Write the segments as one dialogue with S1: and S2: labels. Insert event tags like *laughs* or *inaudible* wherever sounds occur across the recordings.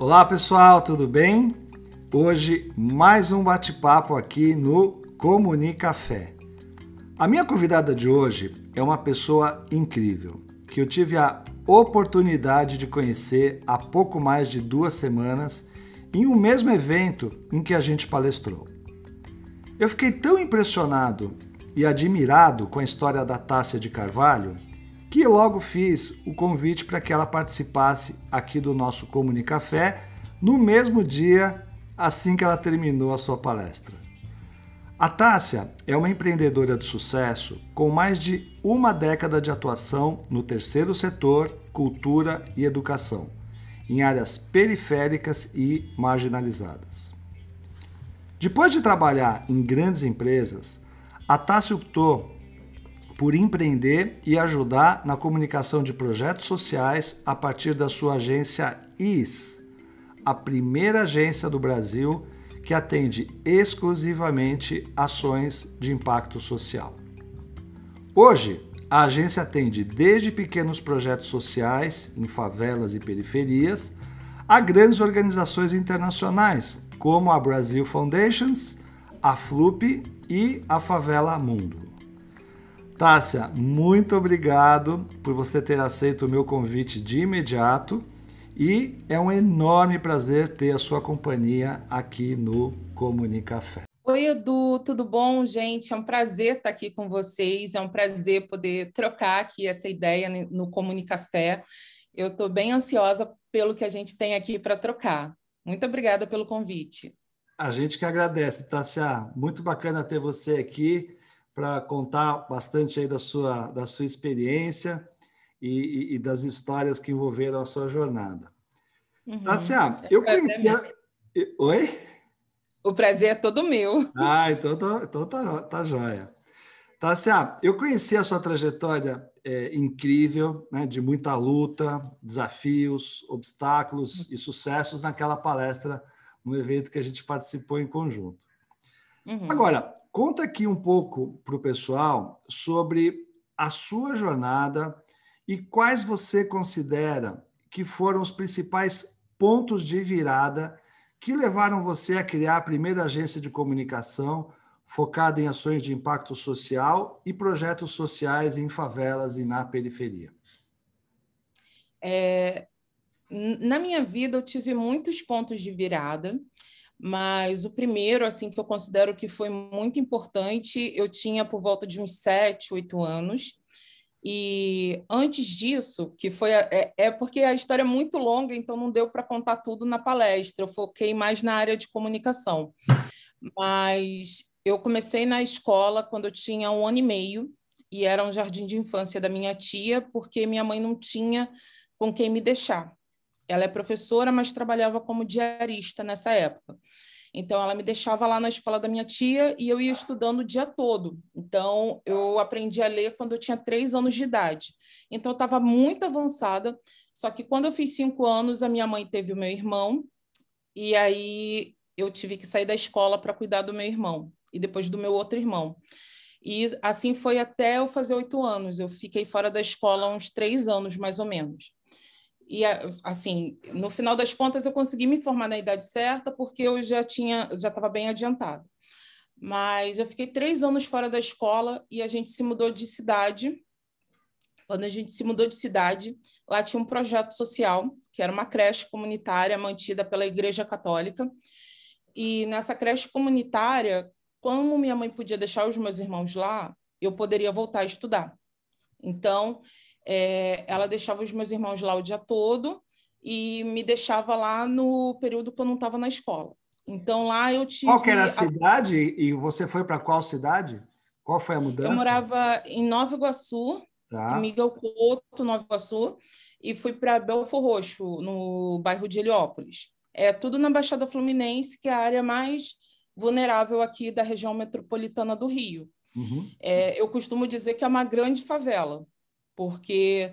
S1: Olá pessoal, tudo bem? Hoje mais um bate-papo aqui no Comunicafé. A minha convidada de hoje é uma pessoa incrível que eu tive a oportunidade de conhecer há pouco mais de duas semanas em um mesmo evento em que a gente palestrou. Eu fiquei tão impressionado e admirado com a história da Tássia de Carvalho que logo fiz o convite para que ela participasse aqui do nosso Comunicafé no mesmo dia assim que ela terminou a sua palestra. A Tássia é uma empreendedora de sucesso com mais de uma década de atuação no terceiro setor, cultura e educação, em áreas periféricas e marginalizadas. Depois de trabalhar em grandes empresas, a Tássia optou por empreender e ajudar na comunicação de projetos sociais a partir da sua agência IS, a primeira agência do Brasil que atende exclusivamente ações de impacto social. Hoje, a agência atende desde pequenos projetos sociais em favelas e periferias a grandes organizações internacionais, como a Brasil Foundations, a FLUP e a Favela Mundo. Tássia, muito obrigado por você ter aceito o meu convite de imediato e é um enorme prazer ter a sua companhia aqui no Comunicafé.
S2: Oi, Edu, tudo bom, gente? É um prazer estar aqui com vocês, é um prazer poder trocar aqui essa ideia no Comunicafé. Eu estou bem ansiosa pelo que a gente tem aqui para trocar. Muito obrigada pelo convite.
S1: A gente que agradece, Tássia. Muito bacana ter você aqui para contar bastante aí da sua, da sua experiência e, e, e das histórias que envolveram a sua jornada. Uhum. Tássia, eu conhecia. Oi?
S2: O prazer é todo meu.
S1: Ah, então, tá, então tá, tá joia. Tássia, eu conheci a sua trajetória é, incrível, né, de muita luta, desafios, obstáculos e sucessos naquela palestra, no evento que a gente participou em conjunto. Uhum. Agora, Conta aqui um pouco para o pessoal sobre a sua jornada e quais você considera que foram os principais pontos de virada que levaram você a criar a primeira agência de comunicação focada em ações de impacto social e projetos sociais em favelas e na periferia.
S2: É, na minha vida, eu tive muitos pontos de virada mas o primeiro, assim, que eu considero que foi muito importante, eu tinha por volta de uns sete, oito anos, e antes disso, que foi é, é, porque a história é muito longa, então não deu para contar tudo na palestra. Eu foquei mais na área de comunicação. Mas eu comecei na escola quando eu tinha um ano e meio e era um jardim de infância da minha tia, porque minha mãe não tinha com quem me deixar. Ela é professora, mas trabalhava como diarista nessa época. Então, ela me deixava lá na escola da minha tia e eu ia estudando o dia todo. Então, eu aprendi a ler quando eu tinha três anos de idade. Então, eu estava muito avançada. Só que quando eu fiz cinco anos, a minha mãe teve o meu irmão. E aí eu tive que sair da escola para cuidar do meu irmão e depois do meu outro irmão. E assim foi até eu fazer oito anos. Eu fiquei fora da escola uns três anos, mais ou menos. E, assim, no final das contas, eu consegui me formar na idade certa, porque eu já tinha, já estava bem adiantado. Mas eu fiquei três anos fora da escola e a gente se mudou de cidade. Quando a gente se mudou de cidade, lá tinha um projeto social, que era uma creche comunitária mantida pela Igreja Católica. E nessa creche comunitária, como minha mãe podia deixar os meus irmãos lá, eu poderia voltar a estudar. Então, é, ela deixava os meus irmãos lá o dia todo e me deixava lá no período que eu não estava na escola. Então lá eu tive.
S1: Qual era a cidade e você foi para qual cidade? Qual foi a mudança?
S2: Eu morava em Nova Iguaçu, tá. em Miguel Couto, Nova Iguaçu, e fui para Belfor Roxo, no bairro de Heliópolis. É tudo na Baixada Fluminense, que é a área mais vulnerável aqui da região metropolitana do Rio. Uhum. É, eu costumo dizer que é uma grande favela, porque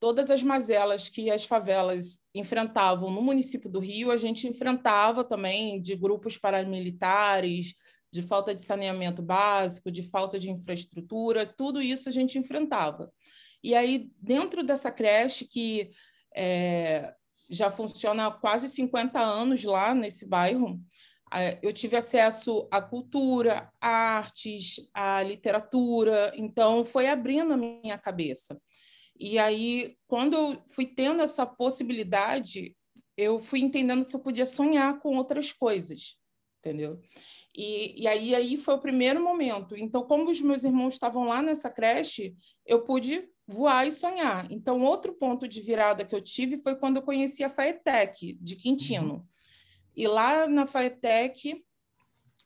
S2: todas as mazelas que as favelas enfrentavam no município do Rio, a gente enfrentava também de grupos paramilitares, de falta de saneamento básico, de falta de infraestrutura, tudo isso a gente enfrentava. E aí, dentro dessa creche que é, já funciona há quase 50 anos lá nesse bairro. Eu tive acesso à cultura, à artes, à literatura, então foi abrindo a minha cabeça. E aí, quando eu fui tendo essa possibilidade, eu fui entendendo que eu podia sonhar com outras coisas, entendeu? E, e aí, aí foi o primeiro momento. Então, como os meus irmãos estavam lá nessa creche, eu pude voar e sonhar. Então, outro ponto de virada que eu tive foi quando eu conheci a FAETEC, de Quintino. Uhum. E lá na FAETEC,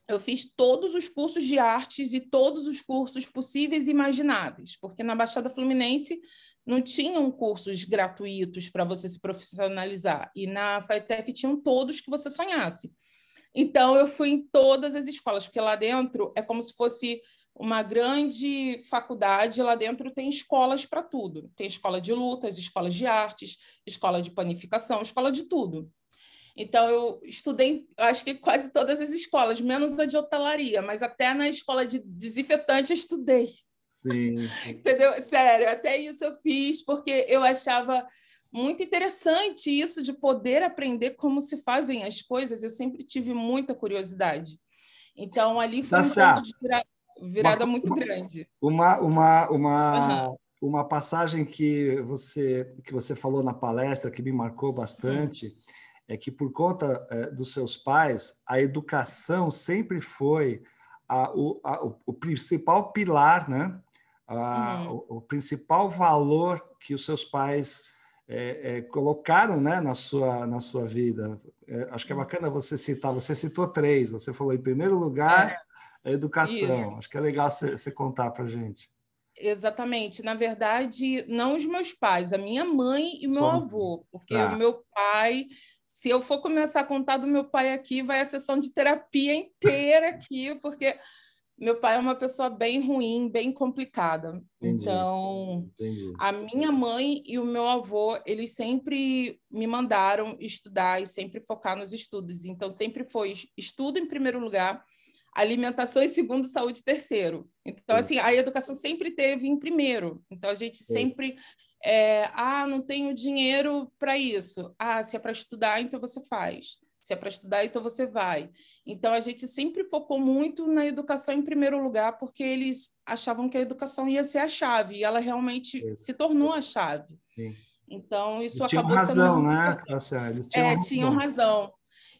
S2: eu fiz todos os cursos de artes e todos os cursos possíveis e imagináveis, porque na Baixada Fluminense não tinham cursos gratuitos para você se profissionalizar, e na FAETEC tinham todos que você sonhasse. Então, eu fui em todas as escolas, porque lá dentro é como se fosse uma grande faculdade, lá dentro tem escolas para tudo. Tem escola de lutas, escola de artes, escola de panificação, escola de tudo. Então, eu estudei, acho que quase todas as escolas, menos a de hotelaria, mas até na escola de desinfetante eu estudei.
S1: Sim. *laughs*
S2: Entendeu? Sério, até isso eu fiz, porque eu achava muito interessante isso de poder aprender como se fazem as coisas. Eu sempre tive muita curiosidade. Então, ali foi um ponto de virada virada uma, muito grande.
S1: Uma, uma, uma, uhum. uma passagem que você, que você falou na palestra que me marcou bastante uhum. É que, por conta é, dos seus pais, a educação sempre foi a, o, a, o, principal pilar, né? A, uhum. o, o, principal valor que os seus pais é, é, colocaram né, na, sua, na sua vida. É, acho que é uhum. bacana você citar, você citou três, você falou em primeiro lugar é a educação. Isso. Acho que é legal você contar para gente.
S2: Exatamente. Na verdade, não os meus pais, a minha mãe e o meu Só avô, porque ah. o meu pai, se eu for começar a contar do meu pai aqui, vai a sessão de terapia inteira *laughs* aqui, porque meu pai é uma pessoa bem ruim, bem complicada. Entendi. Então, Entendi. a minha mãe e o meu avô, eles sempre me mandaram estudar e sempre focar nos estudos. Então, sempre foi estudo em primeiro lugar alimentação em segundo, saúde terceiro. Então, Sim. assim, a educação sempre teve em primeiro. Então, a gente Sim. sempre. É, ah, não tenho dinheiro para isso. Ah, se é para estudar, então você faz. Se é para estudar, então você vai. Então, a gente sempre focou muito na educação em primeiro lugar, porque eles achavam que a educação ia ser a chave, e ela realmente se tornou a chave.
S1: Sim.
S2: Então, isso
S1: e
S2: acabou
S1: tinham razão, né? Tá
S2: eles tinham é, razão. tinham razão.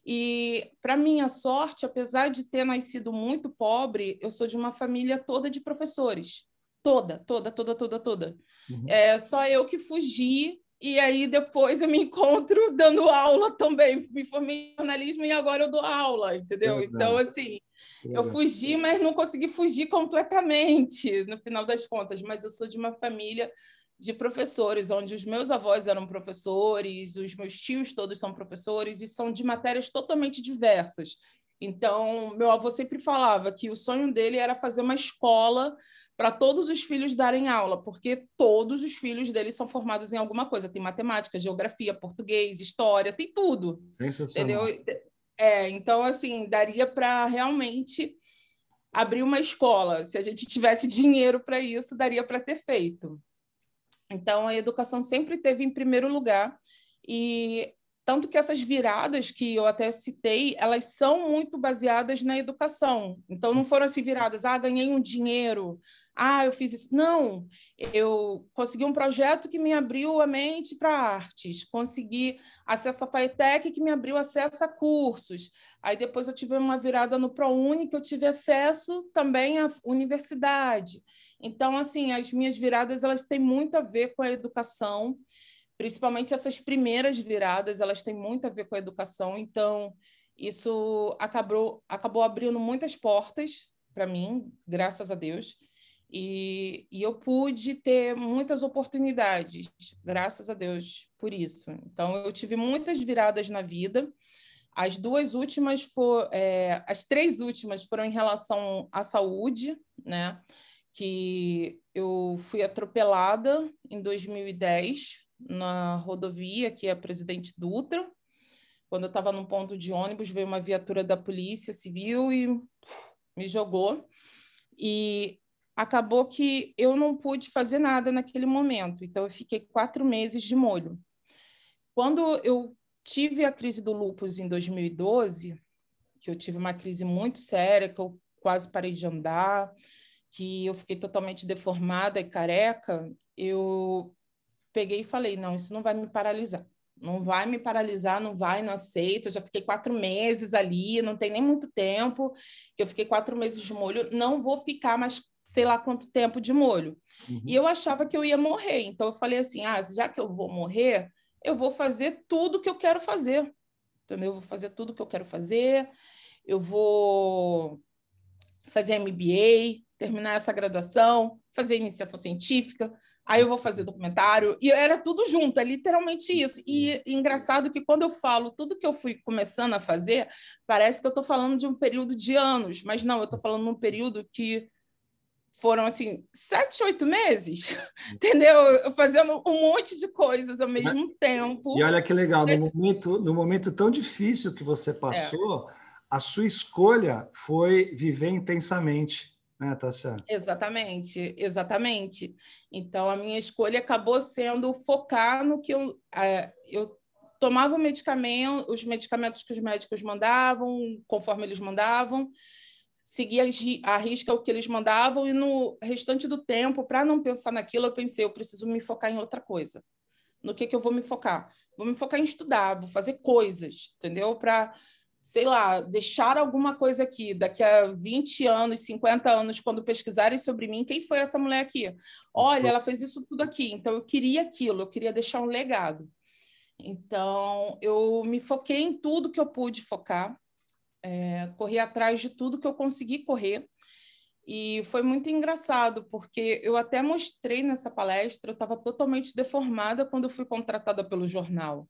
S2: E, para minha sorte, apesar de ter nascido muito pobre, eu sou de uma família toda de professores. Toda, toda, toda, toda, toda. Uhum. É só eu que fugi, e aí depois eu me encontro *laughs* dando aula também. Me formei em jornalismo e agora eu dou aula, entendeu? Então, assim, eu fugi, mas não consegui fugir completamente, no final das contas. Mas eu sou de uma família de professores, onde os meus avós eram professores, os meus tios todos são professores e são de matérias totalmente diversas. Então, meu avô sempre falava que o sonho dele era fazer uma escola para todos os filhos darem aula, porque todos os filhos dele são formados em alguma coisa. Tem matemática, geografia, português, história, tem tudo.
S1: Sensacional.
S2: Entendeu? É, então, assim, daria para realmente abrir uma escola. Se a gente tivesse dinheiro para isso, daria para ter feito. Então, a educação sempre teve em primeiro lugar. E tanto que essas viradas que eu até citei, elas são muito baseadas na educação. Então, não foram assim viradas, ah, ganhei um dinheiro, ah, eu fiz isso. Não, eu consegui um projeto que me abriu a mente para artes, consegui acesso à FAETEC que me abriu acesso a cursos. Aí depois eu tive uma virada no ProUni que eu tive acesso também à universidade. Então, assim, as minhas viradas elas têm muito a ver com a educação, principalmente essas primeiras viradas, elas têm muito a ver com a educação. Então, isso acabou, acabou abrindo muitas portas para mim, graças a Deus. E, e, eu pude ter muitas oportunidades, graças a Deus por isso. Então, eu tive muitas viradas na vida. As duas últimas foram, é, as três últimas foram em relação à saúde, né? que eu fui atropelada em 2010 na rodovia, que é Presidente Dutra. Quando eu estava num ponto de ônibus, veio uma viatura da Polícia Civil e me jogou. E acabou que eu não pude fazer nada naquele momento. Então, eu fiquei quatro meses de molho. quando eu tive a crise do lúpus em 2012, que eu tive uma crise muito séria, que eu quase parei de andar, que eu fiquei totalmente deformada e careca, eu peguei e falei: não, isso não vai me paralisar. Não vai me paralisar, não vai, não aceito. Eu já fiquei quatro meses ali, não tem nem muito tempo eu fiquei quatro meses de molho. Não vou ficar mais sei lá quanto tempo de molho. Uhum. E eu achava que eu ia morrer. Então eu falei assim: ah, já que eu vou morrer, eu vou fazer tudo que eu quero fazer. Entendeu? Eu vou fazer tudo que eu quero fazer. Eu vou fazer MBA, terminar essa graduação, fazer iniciação científica, aí eu vou fazer documentário, e era tudo junto, é literalmente isso. E, e engraçado que quando eu falo tudo que eu fui começando a fazer, parece que eu estou falando de um período de anos, mas não, eu estou falando de um período que foram assim sete, oito meses, entendeu? Fazendo um monte de coisas ao mesmo tempo.
S1: E olha que legal, no momento, no momento tão difícil que você passou, é. a sua escolha foi viver intensamente né, Tássia?
S2: Exatamente, exatamente. Então, a minha escolha acabou sendo focar no que eu, é, eu tomava o medicamento, os medicamentos que os médicos mandavam, conforme eles mandavam, seguia a risca o que eles mandavam, e no restante do tempo, para não pensar naquilo, eu pensei, eu preciso me focar em outra coisa. No que, que eu vou me focar? Vou me focar em estudar, vou fazer coisas, entendeu? Para sei lá, deixar alguma coisa aqui, daqui a 20 anos, 50 anos, quando pesquisarem sobre mim, quem foi essa mulher aqui? Olha, ela fez isso tudo aqui, então eu queria aquilo, eu queria deixar um legado. Então, eu me foquei em tudo que eu pude focar, é, corri atrás de tudo que eu consegui correr, e foi muito engraçado, porque eu até mostrei nessa palestra, eu estava totalmente deformada quando eu fui contratada pelo jornal.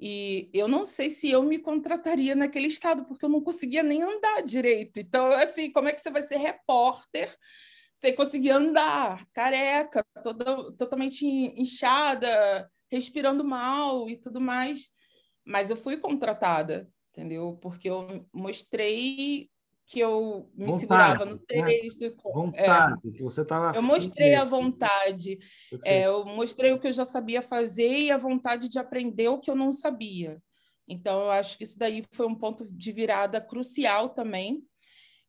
S2: E eu não sei se eu me contrataria naquele estado, porque eu não conseguia nem andar direito. Então, assim, como é que você vai ser repórter sem conseguir andar, careca, toda, totalmente inchada, respirando mal e tudo mais? Mas eu fui contratada, entendeu? Porque eu mostrei que eu me vontade, segurava no né? texto. Né?
S1: Vontade, é, que você estava.
S2: Eu mostrei a vontade, é, eu mostrei o que eu já sabia fazer e a vontade de aprender o que eu não sabia. Então, eu acho que isso daí foi um ponto de virada crucial também.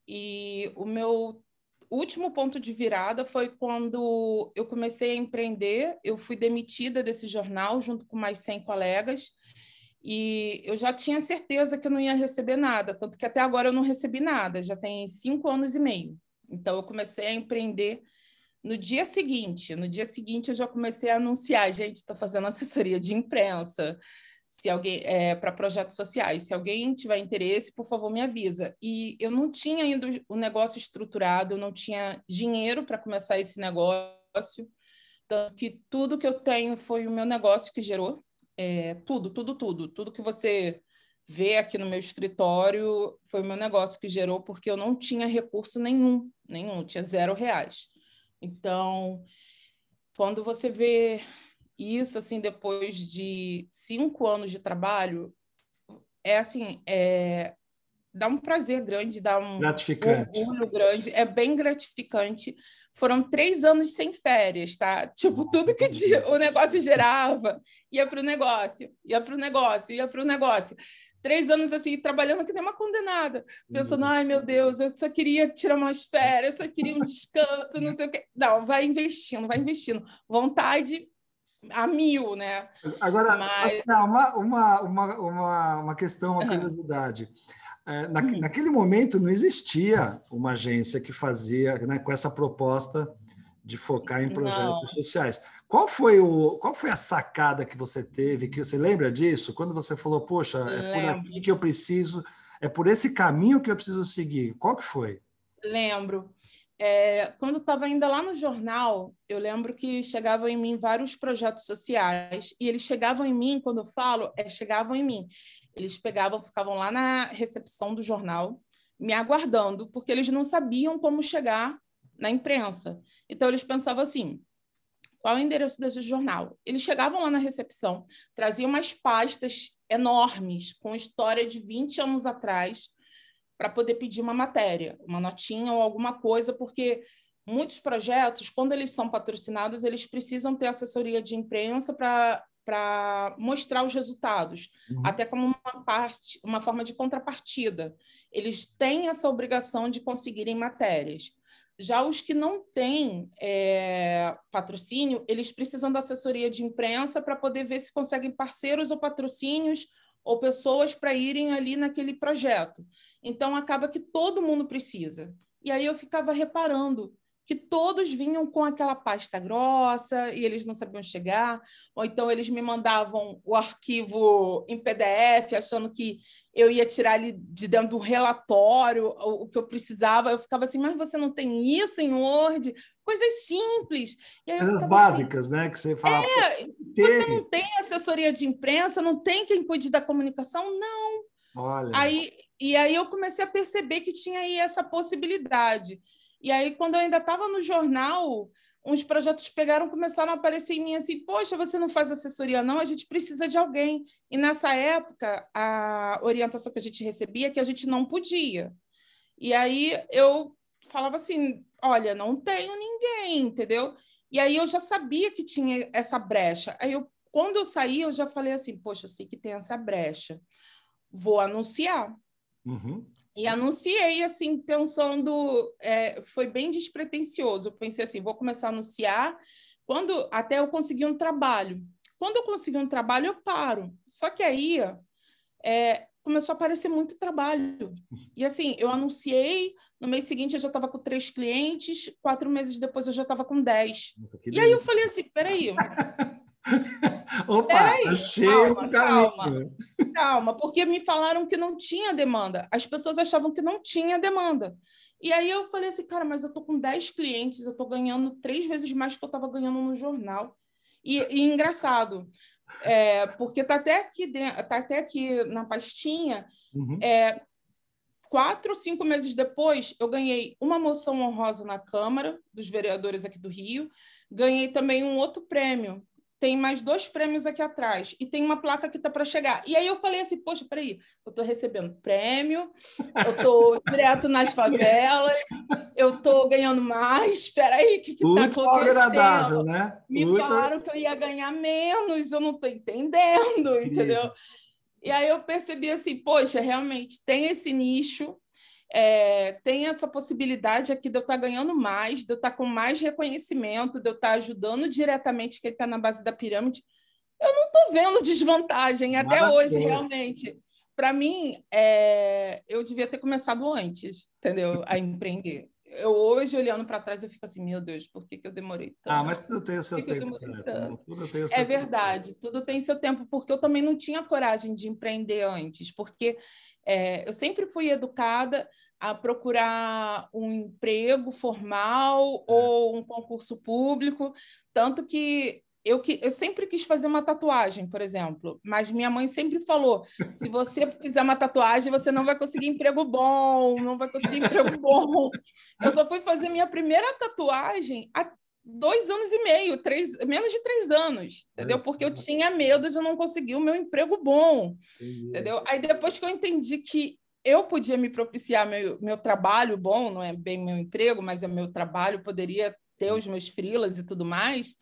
S2: E o meu último ponto de virada foi quando eu comecei a empreender. Eu fui demitida desse jornal junto com mais 100 colegas e eu já tinha certeza que eu não ia receber nada, tanto que até agora eu não recebi nada, já tem cinco anos e meio. Então, eu comecei a empreender no dia seguinte. No dia seguinte, eu já comecei a anunciar: gente, estou fazendo *laughs* assessoria de imprensa. Se alguém é, para projetos sociais, se alguém tiver interesse, por favor, me avisa. E eu não tinha ainda o negócio estruturado, eu não tinha dinheiro para começar esse negócio. Tanto que tudo que eu tenho foi o meu negócio que gerou, é, tudo, tudo, tudo. Tudo que você vê aqui no meu escritório foi o meu negócio que gerou, porque eu não tinha recurso nenhum, nenhum, tinha zero reais. Então, quando você vê isso, assim, depois de cinco anos de trabalho, é assim, é, dá um prazer grande, dá um orgulho grande, é bem gratificante, foram três anos sem férias, tá? Tipo, tudo que o negócio gerava ia para o negócio, ia para o negócio, ia para o negócio. Três anos assim, trabalhando que nem uma condenada, pensando, ai meu Deus, eu só queria tirar umas férias, eu só queria um descanso, não sei o quê. Não, vai investindo, vai investindo. Vontade a mil, né?
S1: Agora, Mas... uma, uma, uma, uma, uma questão, uma curiosidade. Uhum. É, na, uhum. Naquele momento não existia uma agência que fazia né, com essa proposta de focar em projetos não. sociais. Qual foi, o, qual foi a sacada que você teve? Que você lembra disso? Quando você falou, poxa, é por aqui que eu preciso, é por esse caminho que eu preciso seguir. Qual que foi?
S2: Lembro. É, quando estava ainda lá no jornal, eu lembro que chegavam em mim vários projetos sociais e eles chegavam em mim, quando eu falo, é chegavam em mim. Eles pegavam, ficavam lá na recepção do jornal, me aguardando, porque eles não sabiam como chegar na imprensa. Então, eles pensavam assim: qual é o endereço desse jornal? Eles chegavam lá na recepção, traziam umas pastas enormes, com história de 20 anos atrás, para poder pedir uma matéria, uma notinha ou alguma coisa, porque muitos projetos, quando eles são patrocinados, eles precisam ter assessoria de imprensa para para mostrar os resultados, uhum. até como uma parte, uma forma de contrapartida. Eles têm essa obrigação de conseguirem matérias. Já os que não têm é, patrocínio, eles precisam da assessoria de imprensa para poder ver se conseguem parceiros ou patrocínios ou pessoas para irem ali naquele projeto. Então, acaba que todo mundo precisa. E aí eu ficava reparando que todos vinham com aquela pasta grossa e eles não sabiam chegar, ou então eles me mandavam o arquivo em PDF, achando que eu ia tirar ali de dentro do relatório o, que eu precisava. Eu ficava assim, mas você não tem isso em Word? Coisas simples.
S1: Coisas
S2: assim,
S1: básicas, assim, né? Que você fala.
S2: É, você não tem assessoria de imprensa, não tem quem cuide da comunicação? Não.
S1: Olha.
S2: Aí, e aí eu comecei a perceber que tinha aí essa possibilidade. E aí, quando eu ainda estava no jornal, uns projetos pegaram, começaram a aparecer em mim assim, poxa, você não faz assessoria não, a gente precisa de alguém. E nessa época, a orientação que a gente recebia é que a gente não podia. E aí eu falava assim, olha, não tenho ninguém, entendeu? E aí eu já sabia que tinha essa brecha. Aí eu, quando eu saí, eu já falei assim, poxa, eu sei que tem essa brecha, vou anunciar.
S1: Uhum.
S2: E anunciei, assim, pensando, é, foi bem despretensioso. Eu pensei assim, vou começar a anunciar quando até eu conseguir um trabalho. Quando eu conseguir um trabalho, eu paro. Só que aí é, começou a aparecer muito trabalho. E assim, eu anunciei, no mês seguinte eu já estava com três clientes, quatro meses depois eu já estava com dez. e aí eu falei assim, peraí, *laughs*
S1: Opa, Peraí, achei calma,
S2: calma, calma, porque me falaram que não tinha demanda. As pessoas achavam que não tinha demanda. E aí eu falei assim, cara, mas eu tô com 10 clientes, eu tô ganhando três vezes mais que eu estava ganhando no jornal. E, e engraçado, é, porque tá até aqui dentro, tá até aqui na pastinha, uhum. é, quatro ou cinco meses depois, eu ganhei uma moção honrosa na Câmara dos Vereadores aqui do Rio, ganhei também um outro prêmio tem mais dois prêmios aqui atrás e tem uma placa que está para chegar. E aí eu falei assim, poxa, peraí, eu estou recebendo prêmio, eu estou direto nas favelas, eu estou ganhando mais, espera aí, o que está acontecendo?
S1: agradável, né?
S2: Me Último... falaram que eu ia ganhar menos, eu não estou entendendo, entendeu? E aí eu percebi assim, poxa, realmente tem esse nicho, é, tem essa possibilidade aqui de eu estar tá ganhando mais, de eu estar tá com mais reconhecimento, de eu estar tá ajudando diretamente quem está na base da pirâmide. Eu não estou vendo desvantagem até hoje, realmente. Para mim, é, eu devia ter começado antes, entendeu? A empreender. Eu hoje, olhando para trás, eu fico assim, meu Deus, por que, que eu demorei tanto?
S1: Ah, mas tudo tem o seu tempo, certo? Né? Tudo tem o
S2: seu é verdade, tempo. tudo tem seu tempo, porque eu também não tinha coragem de empreender antes, porque é, eu sempre fui educada a procurar um emprego formal é. ou um concurso público, tanto que eu, que eu sempre quis fazer uma tatuagem, por exemplo, mas minha mãe sempre falou: se você fizer uma tatuagem, você não vai conseguir emprego bom, não vai conseguir emprego bom. Eu só fui fazer minha primeira tatuagem há dois anos e meio, três, menos de três anos, entendeu? Porque eu tinha medo de não conseguir o meu emprego bom, entendeu? Aí depois que eu entendi que eu podia me propiciar meu, meu trabalho bom, não é bem meu emprego, mas é meu trabalho, poderia ter os meus frilas e tudo mais,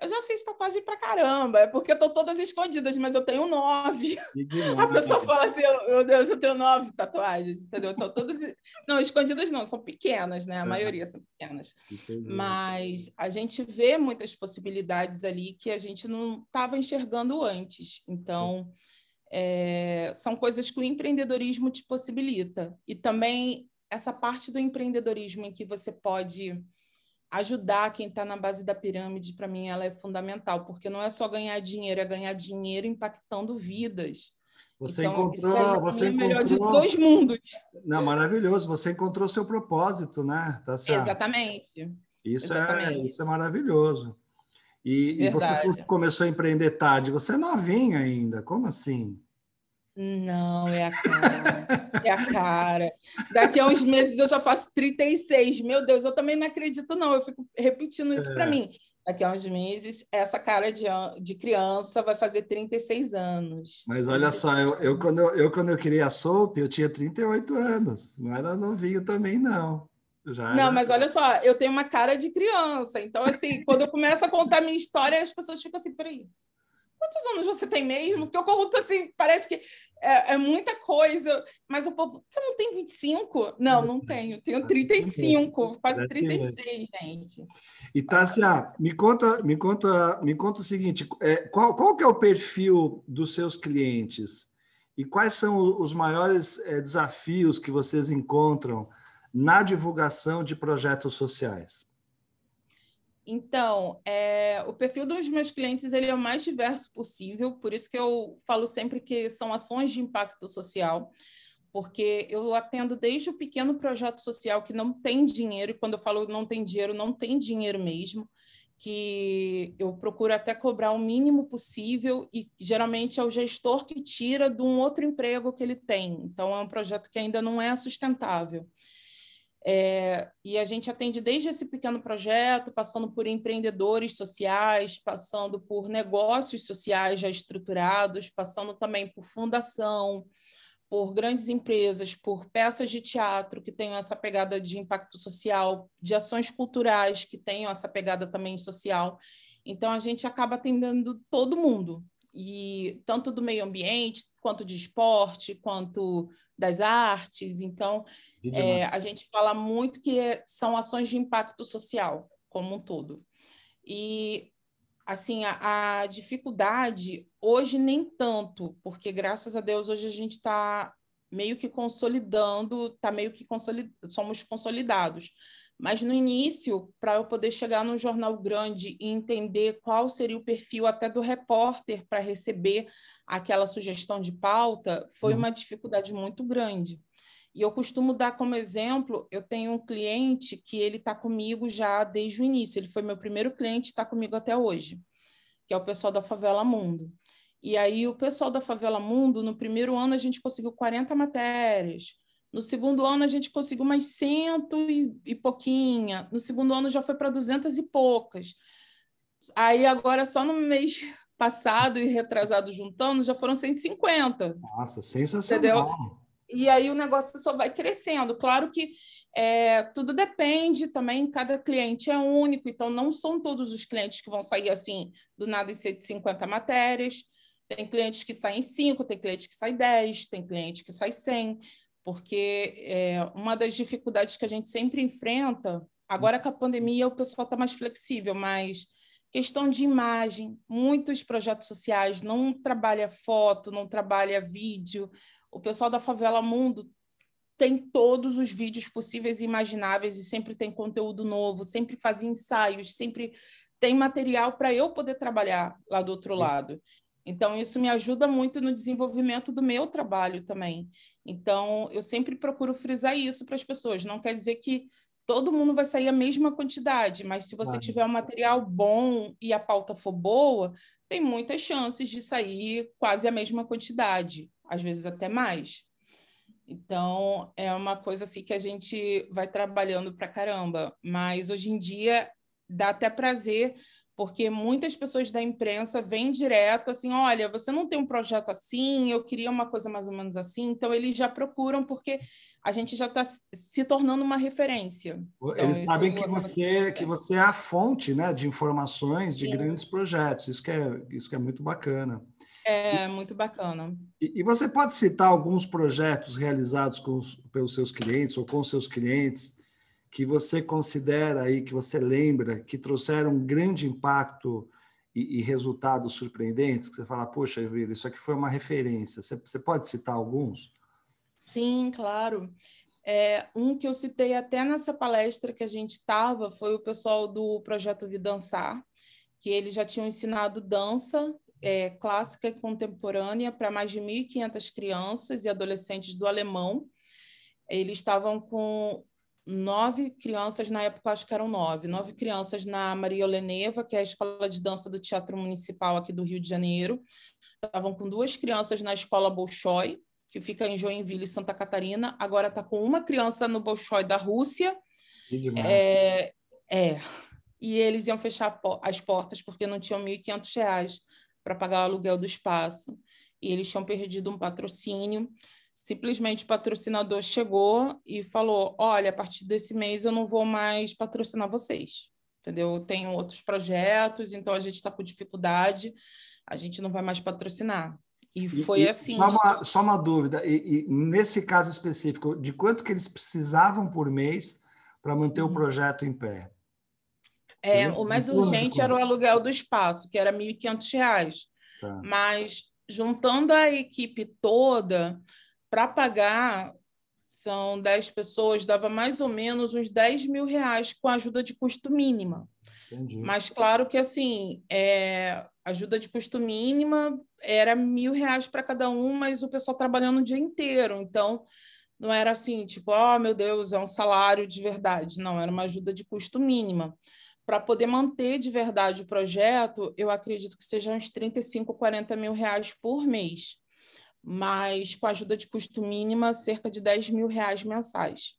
S2: eu já fiz tatuagem pra caramba, é porque estão todas escondidas, mas eu tenho nove. *laughs* A pessoa fala assim: meu Deus, eu tenho nove tatuagens, entendeu? Estão todas. Não, escondidas não, são pequenas, né? A maioria são pequenas. Entendi. Mas a gente vê muitas possibilidades ali que a gente não estava enxergando antes. Então, é... são coisas que o empreendedorismo te possibilita. E também essa parte do empreendedorismo em que você pode ajudar quem está na base da pirâmide, para mim, ela é fundamental, porque não é só ganhar dinheiro, é ganhar dinheiro impactando vidas.
S1: Você então, encontrou, você é encontrou... melhor
S2: de dois mundos.
S1: Não, maravilhoso. Você encontrou seu propósito, né?
S2: Tá certo. Exatamente.
S1: Isso é, Exatamente. é isso é maravilhoso. E, e você começou a empreender tarde. Você é novinha ainda. Como assim?
S2: Não, é a cara. é a cara. Daqui a uns meses eu já faço 36. Meu Deus, eu também não acredito, não. Eu fico repetindo isso é. para mim. Daqui a uns meses, essa cara de, de criança vai fazer 36 anos.
S1: Mas olha só, eu, eu, quando eu, eu, quando eu queria a sopa, eu tinha 38 anos. Não era novinho também, não. Já
S2: não, mas olha só, eu tenho uma cara de criança. Então, assim, quando eu começo a contar minha história, as pessoas ficam assim, peraí quantos anos você tem mesmo? Porque eu conto assim, parece que é, é, muita coisa, mas o povo, você não tem 25? Não, não tenho, tenho 35, quase 36, gente.
S1: E Tássia, me conta, me conta, me conta o seguinte, é, qual, qual que é o perfil dos seus clientes? E quais são os maiores é, desafios que vocês encontram na divulgação de projetos sociais?
S2: Então, é, o perfil dos meus clientes ele é o mais diverso possível, por isso que eu falo sempre que são ações de impacto social, porque eu atendo desde o pequeno projeto social que não tem dinheiro, e quando eu falo não tem dinheiro, não tem dinheiro mesmo, que eu procuro até cobrar o mínimo possível, e geralmente é o gestor que tira de um outro emprego que ele tem. Então, é um projeto que ainda não é sustentável. É, e a gente atende desde esse pequeno projeto, passando por empreendedores sociais, passando por negócios sociais já estruturados, passando também por fundação, por grandes empresas, por peças de teatro que tenham essa pegada de impacto social, de ações culturais que tenham essa pegada também social. Então, a gente acaba atendendo todo mundo, e tanto do meio ambiente, quanto de esporte, quanto das artes. Então, é, a gente fala muito que são ações de impacto social como um todo. E assim a, a dificuldade hoje nem tanto, porque graças a Deus hoje a gente está meio que consolidando, está meio que consolid... somos consolidados. Mas no início, para eu poder chegar num jornal grande e entender qual seria o perfil até do repórter para receber aquela sugestão de pauta, foi uhum. uma dificuldade muito grande. E eu costumo dar como exemplo, eu tenho um cliente que ele está comigo já desde o início, ele foi meu primeiro cliente, está comigo até hoje, que é o pessoal da Favela Mundo. E aí o pessoal da Favela Mundo, no primeiro ano a gente conseguiu 40 matérias, no segundo ano, a gente conseguiu mais cento e, e pouquinha. No segundo ano, já foi para duzentas e poucas. Aí, agora, só no mês *laughs* passado e retrasado juntando, já foram 150.
S1: Nossa, sensacional. Entendeu?
S2: E aí o negócio só vai crescendo. Claro que é, tudo depende também, cada cliente é único, então não são todos os clientes que vão sair assim do nada em 150 matérias. Tem clientes que saem 5, tem clientes que saem 10, tem cliente que sai 100 porque é, uma das dificuldades que a gente sempre enfrenta, agora com a pandemia o pessoal está mais flexível, mas questão de imagem, muitos projetos sociais não trabalha foto, não trabalha vídeo. O pessoal da Favela Mundo tem todos os vídeos possíveis e imagináveis e sempre tem conteúdo novo, sempre faz ensaios, sempre tem material para eu poder trabalhar lá do outro lado. Então, isso me ajuda muito no desenvolvimento do meu trabalho também. Então, eu sempre procuro frisar isso para as pessoas. Não quer dizer que todo mundo vai sair a mesma quantidade, mas se você tiver um material bom e a pauta for boa, tem muitas chances de sair quase a mesma quantidade, às vezes até mais. Então, é uma coisa assim que a gente vai trabalhando para caramba, mas hoje em dia dá até prazer porque muitas pessoas da imprensa vêm direto assim, olha, você não tem um projeto assim, eu queria uma coisa mais ou menos assim, então eles já procuram porque a gente já está se tornando uma referência.
S1: Então, eles sabem que você que você é a fonte, né, de informações de Sim. grandes projetos. Isso que é isso que é muito bacana.
S2: É e, muito bacana.
S1: E, e, você pode citar alguns projetos realizados com os, pelos seus clientes ou com seus clientes que você considera aí, que você lembra, que trouxeram um grande impacto e, e resultados surpreendentes, que você fala, poxa vida, isso aqui foi uma referência. Você, você pode citar alguns?
S2: Sim, claro. É, um que eu citei até nessa palestra que a gente estava foi o pessoal do projeto Vidançar, que eles já tinham ensinado dança é, clássica e contemporânea para mais de 1.500 crianças e adolescentes do alemão. Eles estavam com nove crianças, na época acho que eram nove, nove crianças na Maria Oleneva, que é a escola de dança do Teatro Municipal aqui do Rio de Janeiro. Estavam com duas crianças na escola Bolshoi, que fica em Joinville, Santa Catarina. Agora está com uma criança no Bolshoi da Rússia. É, é, e eles iam fechar as portas porque não tinham R$ 1.500 para pagar o aluguel do espaço. E eles tinham perdido um patrocínio simplesmente o patrocinador chegou e falou: olha, a partir desse mês eu não vou mais patrocinar vocês, entendeu? Eu tenho outros projetos, então a gente está com dificuldade. a gente não vai mais patrocinar. E foi
S1: e,
S2: assim.
S1: Só uma, só uma dúvida, e, e, nesse caso específico, de quanto que eles precisavam por mês para manter uhum. o projeto em pé?
S2: É, o mais urgente era o aluguel do espaço, que era R$ 1.500. Tá. Mas juntando a equipe toda para pagar, são 10 pessoas, dava mais ou menos uns 10 mil reais com ajuda de custo mínima. Entendi. Mas claro que assim, é, ajuda de custo mínima era mil reais para cada um, mas o pessoal trabalhando o dia inteiro. Então, não era assim, tipo, oh meu Deus, é um salário de verdade. Não, era uma ajuda de custo mínima. Para poder manter de verdade o projeto, eu acredito que sejam uns 35, 40 mil reais por mês. Mas com ajuda de custo mínima, cerca de 10 mil reais mensais.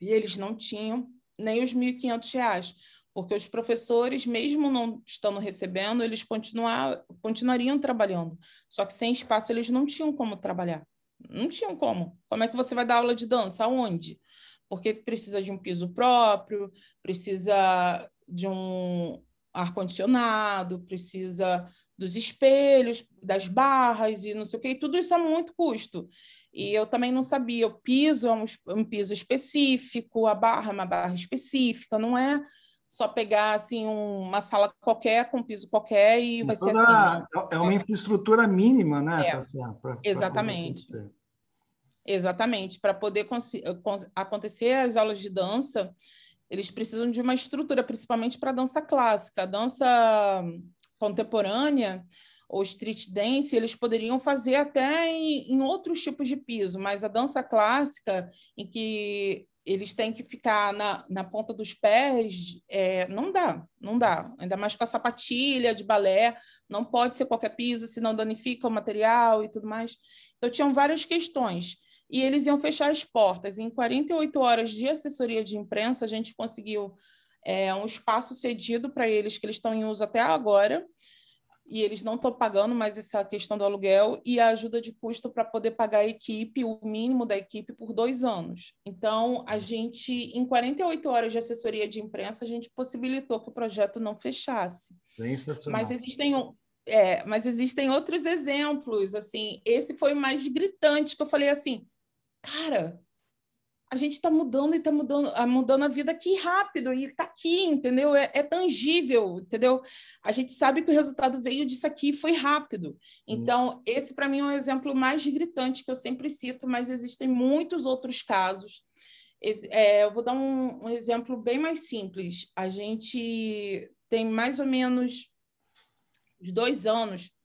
S2: E eles não tinham nem os 1.500 reais porque os professores, mesmo não estando recebendo, eles continuar, continuariam trabalhando. Só que sem espaço eles não tinham como trabalhar. Não tinham como. Como é que você vai dar aula de dança? Aonde? Porque precisa de um piso próprio, precisa de um ar-condicionado, precisa dos espelhos, das barras e não sei o quê. E tudo isso é muito custo. E eu também não sabia. O piso é um, um piso específico, a barra é uma barra específica, não é só pegar assim uma sala qualquer com piso qualquer e vai ser assim.
S1: É uma infraestrutura mínima, né?
S2: É, pra, exatamente. Pra exatamente. Para poder acontecer as aulas de dança, eles precisam de uma estrutura, principalmente para dança clássica. A dança contemporânea ou street dance, eles poderiam fazer até em, em outros tipos de piso, mas a dança clássica, em que eles têm que ficar na, na ponta dos pés, é, não dá, não dá. Ainda mais com a sapatilha de balé, não pode ser qualquer piso, senão danifica o material e tudo mais. Então, tinham várias questões. E eles iam fechar as portas. Em 48 horas de assessoria de imprensa, a gente conseguiu é, um espaço cedido para eles, que eles estão em uso até agora, e eles não estão pagando mais essa questão do aluguel e a ajuda de custo para poder pagar a equipe, o mínimo da equipe, por dois anos. Então, a gente, em 48 horas de assessoria de imprensa, a gente possibilitou que o projeto não fechasse.
S1: Sensacional.
S2: Mas existem, é, mas existem outros exemplos, assim, esse foi o mais gritante, que eu falei assim, cara, a gente está mudando e está mudando, ah, mudando a vida aqui rápido e está aqui, entendeu? É, é, tangível, entendeu? A gente sabe que o resultado veio disso aqui e foi rápido. Sim. Então, esse para mim é um exemplo mais gritante que eu sempre cito, mas existem muitos outros casos. É, eu vou dar um, um exemplo bem mais simples. A gente tem mais ou menos uns dois anos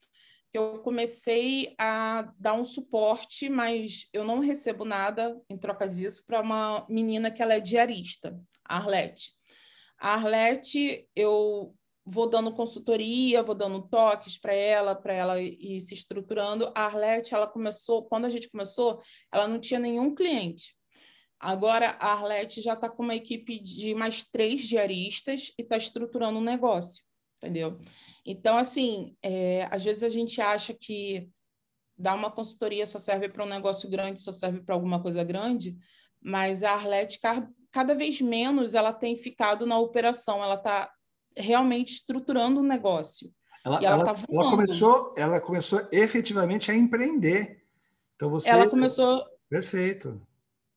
S2: eu comecei a dar um suporte, mas eu não recebo nada em troca disso para uma menina que ela é diarista, a Arlete. A Arlete, eu vou dando consultoria, vou dando toques para ela, para ela ir se estruturando. A Arlete, ela começou, quando a gente começou, ela não tinha nenhum cliente. Agora a Arlete já está com uma equipe de mais três diaristas e está estruturando um negócio, entendeu? Então, assim, é, às vezes a gente acha que dar uma consultoria só serve para um negócio grande, só serve para alguma coisa grande, mas a Arlete, cada vez menos, ela tem ficado na operação, ela está realmente estruturando o um negócio.
S1: Ela, ela, ela, tá ela, começou, ela começou efetivamente a empreender. Então você.
S2: Ela começou.
S1: Perfeito.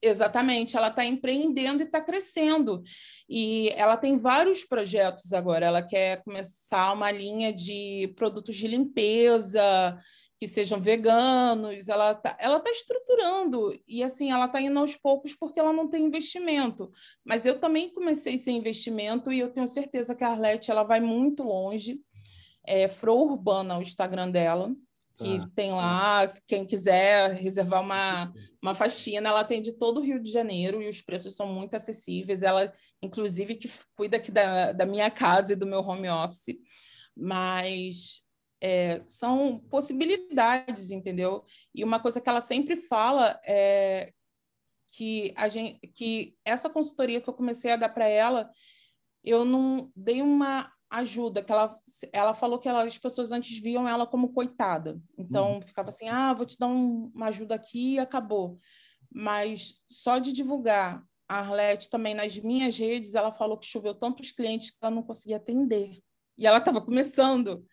S2: Exatamente, ela está empreendendo e está crescendo. E ela tem vários projetos agora. Ela quer começar uma linha de produtos de limpeza que sejam veganos. Ela está ela tá estruturando. E assim, ela está indo aos poucos porque ela não tem investimento. Mas eu também comecei sem investimento e eu tenho certeza que a Arlete ela vai muito longe. É Fro Urbana, o Instagram dela que ah, tem lá, quem quiser reservar uma, uma faxina, ela tem de todo o Rio de Janeiro e os preços são muito acessíveis. Ela, inclusive, que cuida aqui da, da minha casa e do meu home office, mas é, são possibilidades, entendeu? E uma coisa que ela sempre fala é que, a gente, que essa consultoria que eu comecei a dar para ela, eu não dei uma ajuda, que ela, ela falou que ela, as pessoas antes viam ela como coitada. Então, uhum. ficava assim, ah, vou te dar um, uma ajuda aqui e acabou. Mas só de divulgar a Arlete também nas minhas redes, ela falou que choveu tantos clientes que ela não conseguia atender. E ela estava começando.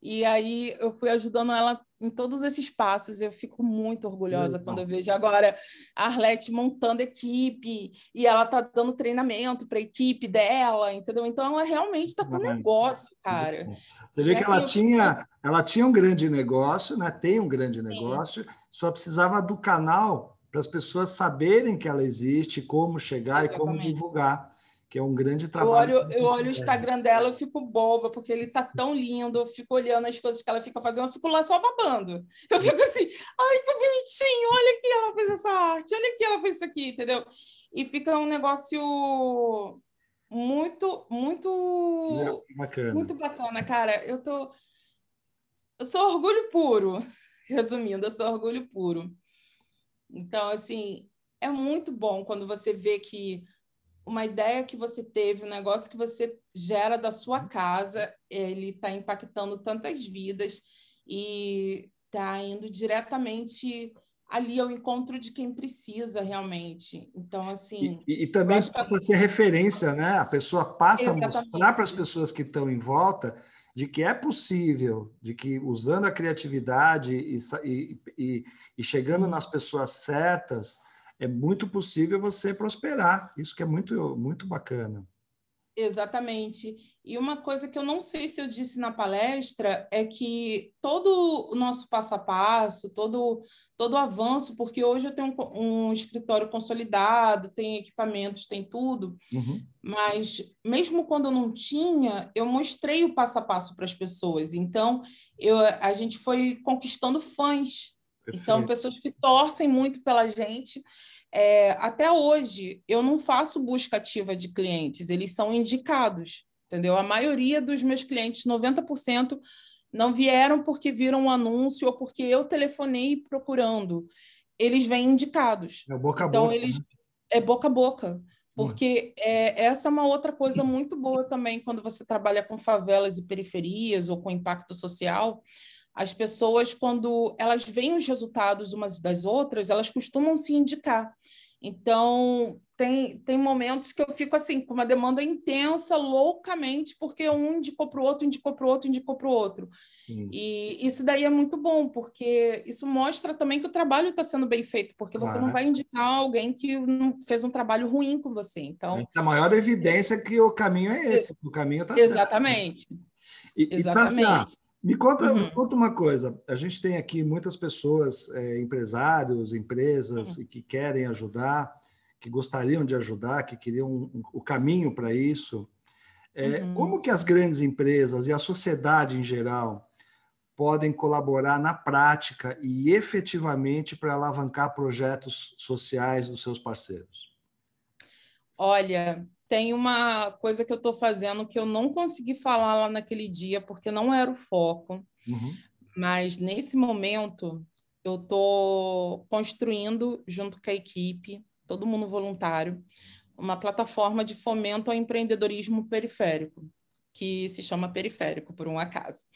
S2: E aí eu fui ajudando ela em todos esses passos. Eu fico muito orgulhosa quando eu vejo agora a Arlete montando equipe e ela tá dando treinamento para a equipe dela, entendeu? Então ela realmente está com um negócio, cara.
S1: Você vê e que assim, ela tinha, ela tinha um grande negócio, né? Tem um grande negócio, Sim. só precisava do canal para as pessoas saberem que ela existe, como chegar Exatamente. e como divulgar que é um grande trabalho.
S2: Eu olho, eu olho o Instagram dela, eu fico boba, porque ele tá tão lindo, eu fico olhando as coisas que ela fica fazendo, eu fico lá só babando. Eu fico assim, ai, que bonitinho, olha aqui, ela fez essa arte, olha aqui, ela fez isso aqui, entendeu? E fica um negócio muito, muito
S1: bacana.
S2: muito bacana, cara. Eu tô eu sou orgulho puro, *laughs* resumindo, eu sou orgulho puro. Então, assim, é muito bom quando você vê que uma ideia que você teve, um negócio que você gera da sua casa, ele está impactando tantas vidas e está indo diretamente ali ao encontro de quem precisa realmente. Então, assim.
S1: E, e também passa a ser referência, né? A pessoa passa Exatamente. a mostrar para as pessoas que estão em volta de que é possível, de que usando a criatividade e, e, e, e chegando nas pessoas certas, é muito possível você prosperar. Isso que é muito, muito bacana.
S2: Exatamente. E uma coisa que eu não sei se eu disse na palestra é que todo o nosso passo a passo, todo todo o avanço, porque hoje eu tenho um, um escritório consolidado, tem equipamentos, tem tudo, uhum. mas mesmo quando eu não tinha, eu mostrei o passo a passo para as pessoas. Então, eu, a gente foi conquistando fãs. Então, Perfeito. Então, pessoas que torcem muito pela gente. É, até hoje, eu não faço busca ativa de clientes, eles são indicados, entendeu? A maioria dos meus clientes, 90%, não vieram porque viram um anúncio ou porque eu telefonei procurando. Eles vêm indicados.
S1: É boca a
S2: então,
S1: boca.
S2: Eles... Né? É boca a boca. Porque é, essa é uma outra coisa muito boa também quando você trabalha com favelas e periferias ou com impacto social. As pessoas, quando elas veem os resultados umas das outras, elas costumam se indicar. Então, tem, tem momentos que eu fico assim, com uma demanda intensa, loucamente, porque um indicou para o outro, indicou para o outro, indicou para o outro. Sim. E isso daí é muito bom, porque isso mostra também que o trabalho está sendo bem feito, porque você não vai indicar alguém que fez um trabalho ruim com você. Então,
S1: a maior evidência é que o caminho é esse, o caminho está certo.
S2: Exatamente.
S1: E, Exatamente. E, tá, me conta, uhum. conta uma coisa. A gente tem aqui muitas pessoas, é, empresários, empresas, uhum. que querem ajudar, que gostariam de ajudar, que queriam um, um, o caminho para isso. É, uhum. Como que as grandes empresas e a sociedade em geral podem colaborar na prática e efetivamente para alavancar projetos sociais dos seus parceiros?
S2: Olha, tem uma coisa que eu estou fazendo que eu não consegui falar lá naquele dia, porque não era o foco. Uhum. Mas nesse momento eu estou construindo, junto com a equipe, todo mundo voluntário, uma plataforma de fomento ao empreendedorismo periférico, que se chama Periférico, por um acaso.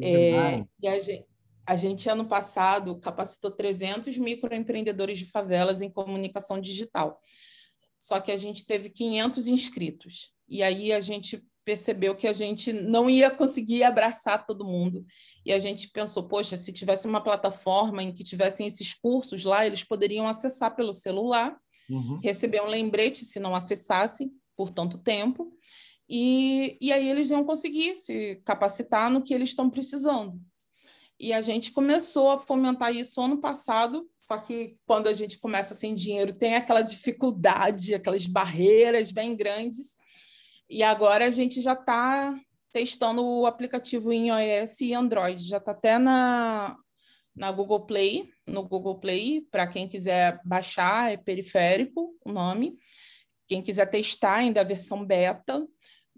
S2: É, e a gente, a gente, ano passado, capacitou 300 microempreendedores de favelas em comunicação digital só que a gente teve 500 inscritos. E aí a gente percebeu que a gente não ia conseguir abraçar todo mundo. E a gente pensou, poxa, se tivesse uma plataforma em que tivessem esses cursos lá, eles poderiam acessar pelo celular, uhum. receber um lembrete se não acessassem por tanto tempo, e, e aí eles iam conseguir se capacitar no que eles estão precisando. E a gente começou a fomentar isso ano passado, só que quando a gente começa sem dinheiro, tem aquela dificuldade, aquelas barreiras bem grandes. E agora a gente já está testando o aplicativo em iOS e Android, já está até na, na Google Play, no Google Play, para quem quiser baixar, é periférico o nome. Quem quiser testar, ainda a versão beta,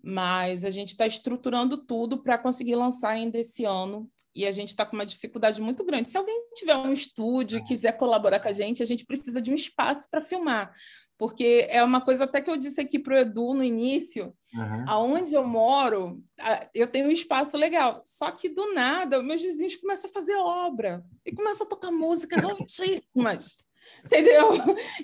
S2: mas a gente está estruturando tudo para conseguir lançar ainda esse ano e a gente está com uma dificuldade muito grande. Se alguém tiver um estúdio e quiser colaborar com a gente, a gente precisa de um espaço para filmar. Porque é uma coisa até que eu disse aqui para o Edu no início, uhum. aonde eu moro, eu tenho um espaço legal. Só que do nada, meus vizinhos começam a fazer obra e começam a tocar músicas altíssimas. Entendeu?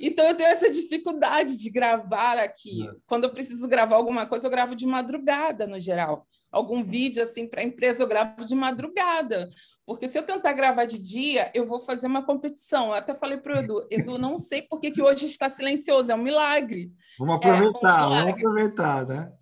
S2: Então eu tenho essa dificuldade de gravar aqui. É. Quando eu preciso gravar alguma coisa, eu gravo de madrugada, no geral. Algum vídeo assim para a empresa, eu gravo de madrugada. Porque se eu tentar gravar de dia, eu vou fazer uma competição. Eu até falei para o Edu, Edu, não sei por que, que hoje está silencioso, é um milagre.
S1: Vamos aproveitar, é um vamos aproveitar, né?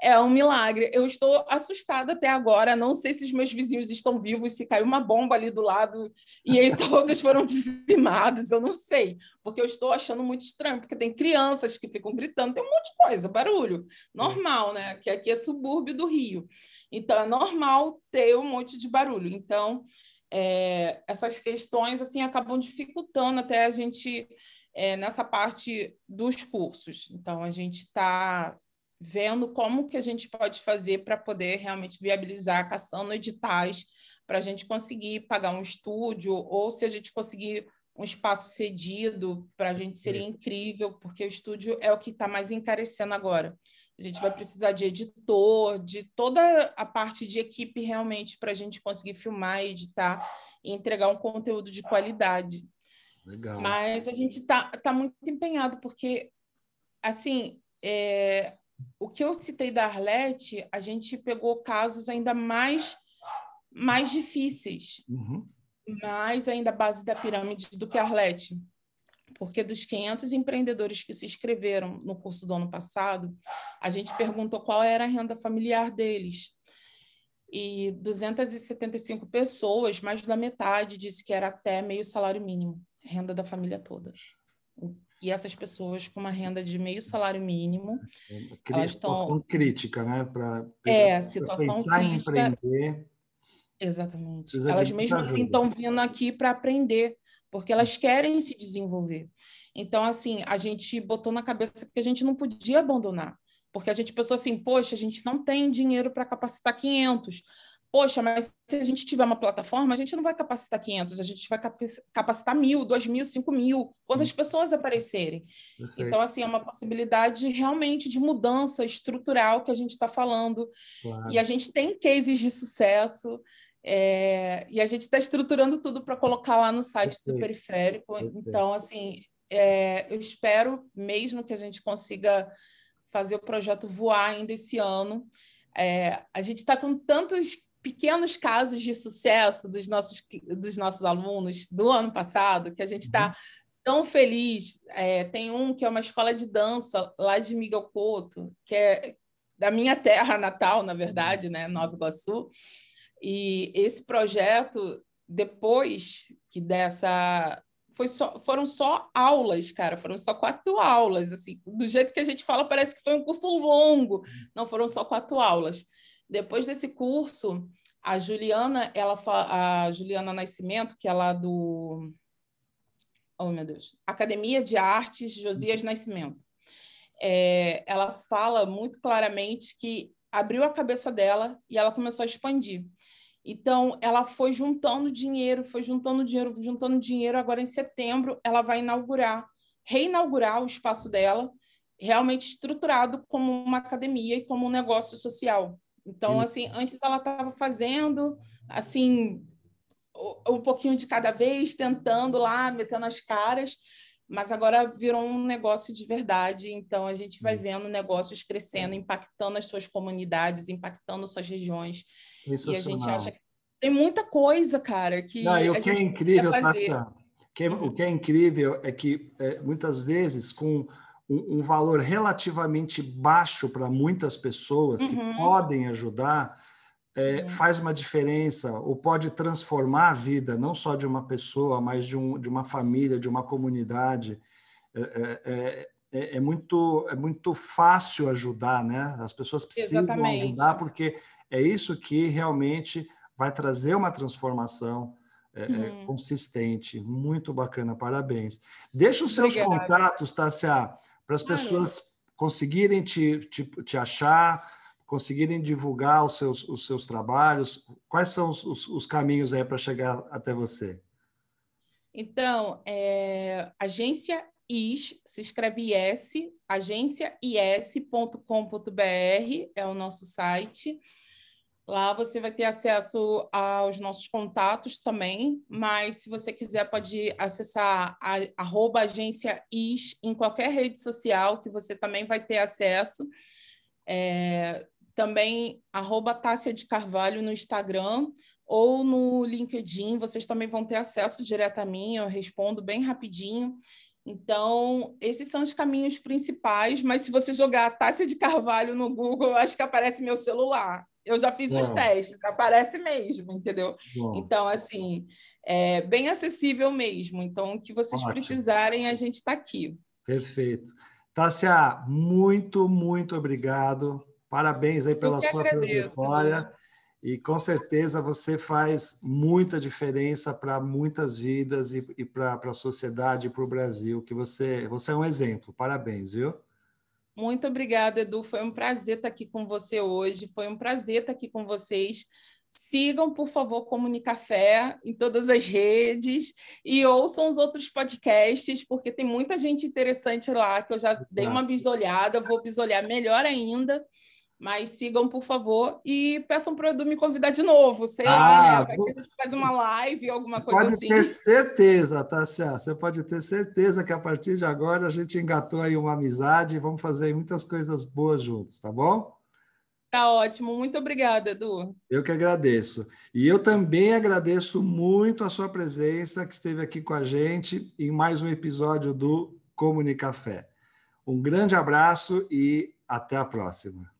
S2: É um milagre. Eu estou assustada até agora. Não sei se os meus vizinhos estão vivos, se caiu uma bomba ali do lado e aí *laughs* todos foram dizimados. Eu não sei, porque eu estou achando muito estranho, porque tem crianças que ficam gritando, tem um monte de coisa, barulho. Normal, né? Que aqui é subúrbio do Rio. Então, é normal ter um monte de barulho. Então, é, essas questões assim acabam dificultando até a gente é, nessa parte dos cursos. Então, a gente está vendo como que a gente pode fazer para poder realmente viabilizar, caçando editais, para a gente conseguir pagar um estúdio, ou se a gente conseguir um espaço cedido, para a gente seria incrível, porque o estúdio é o que está mais encarecendo agora. A gente vai precisar de editor, de toda a parte de equipe realmente para a gente conseguir filmar, editar e entregar um conteúdo de qualidade. Legal. Mas a gente está tá muito empenhado, porque, assim, é, o que eu citei da Arlete, a gente pegou casos ainda mais, mais difíceis, uhum. mais ainda a base da pirâmide do que a Arlete. Porque dos 500 empreendedores que se inscreveram no curso do ano passado, a gente perguntou qual era a renda familiar deles. E 275 pessoas, mais da metade, disse que era até meio salário mínimo, renda da família toda e essas pessoas com uma renda de meio salário mínimo.
S1: É elas situação estão... crítica, né? Para
S2: é, situação
S1: pensar
S2: crítica.
S1: em empreender.
S2: Exatamente. Elas mesmo assim estão vindo aqui para aprender, porque elas querem se desenvolver. Então, assim, a gente botou na cabeça que a gente não podia abandonar, porque a gente pensou assim, poxa, a gente não tem dinheiro para capacitar 500, Poxa, mas se a gente tiver uma plataforma, a gente não vai capacitar 500, a gente vai capacitar mil, dois mil, cinco mil, quantas Sim. pessoas aparecerem. Perfeito. Então, assim, é uma possibilidade realmente de mudança estrutural que a gente está falando. Claro. E a gente tem cases de sucesso. É, e a gente está estruturando tudo para colocar lá no site Perfeito. do Periférico. Perfeito. Então, assim, é, eu espero mesmo que a gente consiga fazer o projeto voar ainda esse ano. É, a gente está com tantos pequenos casos de sucesso dos nossos, dos nossos alunos do ano passado, que a gente está uhum. tão feliz. É, tem um que é uma escola de dança lá de Miguel Couto, que é da minha terra natal, na verdade, né, Nova Iguaçu. E esse projeto, depois que dessa foi só, foram só aulas, cara, foram só quatro aulas, assim, do jeito que a gente fala, parece que foi um curso longo, não foram só quatro aulas. Depois desse curso, a Juliana, ela a Juliana Nascimento, que é lá do Oh, meu Deus. Academia de Artes Josias Nascimento. É, ela fala muito claramente que abriu a cabeça dela e ela começou a expandir. Então, ela foi juntando dinheiro, foi juntando dinheiro, juntando dinheiro. Agora, em setembro, ela vai inaugurar, reinaugurar o espaço dela, realmente estruturado como uma academia e como um negócio social. Então, assim, antes ela estava fazendo, assim, um pouquinho de cada vez, tentando lá, metendo as caras, mas agora virou um negócio de verdade. Então, a gente vai vendo negócios crescendo, impactando as suas comunidades, impactando suas regiões. E a gente acha que tem muita coisa, cara, que.
S1: Não, e o que é incrível, Tatiana, é, o que é incrível é que é, muitas vezes, com um, um valor relativamente baixo para muitas pessoas que uhum. podem ajudar, é, uhum. faz uma diferença ou pode transformar a vida não só de uma pessoa, mas de, um, de uma família, de uma comunidade. É, é, é, é muito, é muito fácil ajudar, né? As pessoas precisam Exatamente. ajudar porque é isso que realmente vai trazer uma transformação é, uhum. consistente. Muito bacana, parabéns. Deixa os seus Obrigada. contatos, Tássia para as pessoas conseguirem te, te, te, achar, conseguirem divulgar os seus, os seus trabalhos? Quais são os, os, os caminhos aí para chegar até você?
S2: Então, é, agência IS, se escreve IS, agênciais.com.br é o nosso site. Lá você vai ter acesso aos nossos contatos também, mas se você quiser, pode acessar a arroba agência IS em qualquer rede social, que você também vai ter acesso. É, também arroba Tássia de Carvalho no Instagram ou no LinkedIn, vocês também vão ter acesso direto a mim, eu respondo bem rapidinho. Então, esses são os caminhos principais, mas se você jogar Tássia de Carvalho no Google, acho que aparece meu celular. Eu já fiz Bom. os testes, aparece mesmo, entendeu? Bom. Então, assim, é bem acessível mesmo. Então, o que vocês Ótimo. precisarem, a gente está aqui.
S1: Perfeito. Tássia, muito, muito obrigado. Parabéns aí pela sua trajetória. E com certeza você faz muita diferença para muitas vidas e, e para a sociedade e para o Brasil, que você, você é um exemplo. Parabéns, viu?
S2: Muito obrigada, Edu. Foi um prazer estar aqui com você hoje. Foi um prazer estar aqui com vocês. Sigam, por favor, Comunicafé em todas as redes e ouçam os outros podcasts, porque tem muita gente interessante lá que eu já dei uma bisolhada, vou bisolhar melhor ainda. Mas sigam, por favor, e peçam para o Edu me convidar de novo, sei ah, lá, né? A gente faz uma live, alguma coisa
S1: pode
S2: assim.
S1: Pode ter certeza, Tassia. Você pode ter certeza que a partir de agora a gente engatou aí uma amizade e vamos fazer muitas coisas boas juntos, tá bom?
S2: Tá ótimo. Muito obrigada, Edu.
S1: Eu que agradeço. E eu também agradeço muito a sua presença, que esteve aqui com a gente em mais um episódio do Comunicafé. Um grande abraço e até a próxima.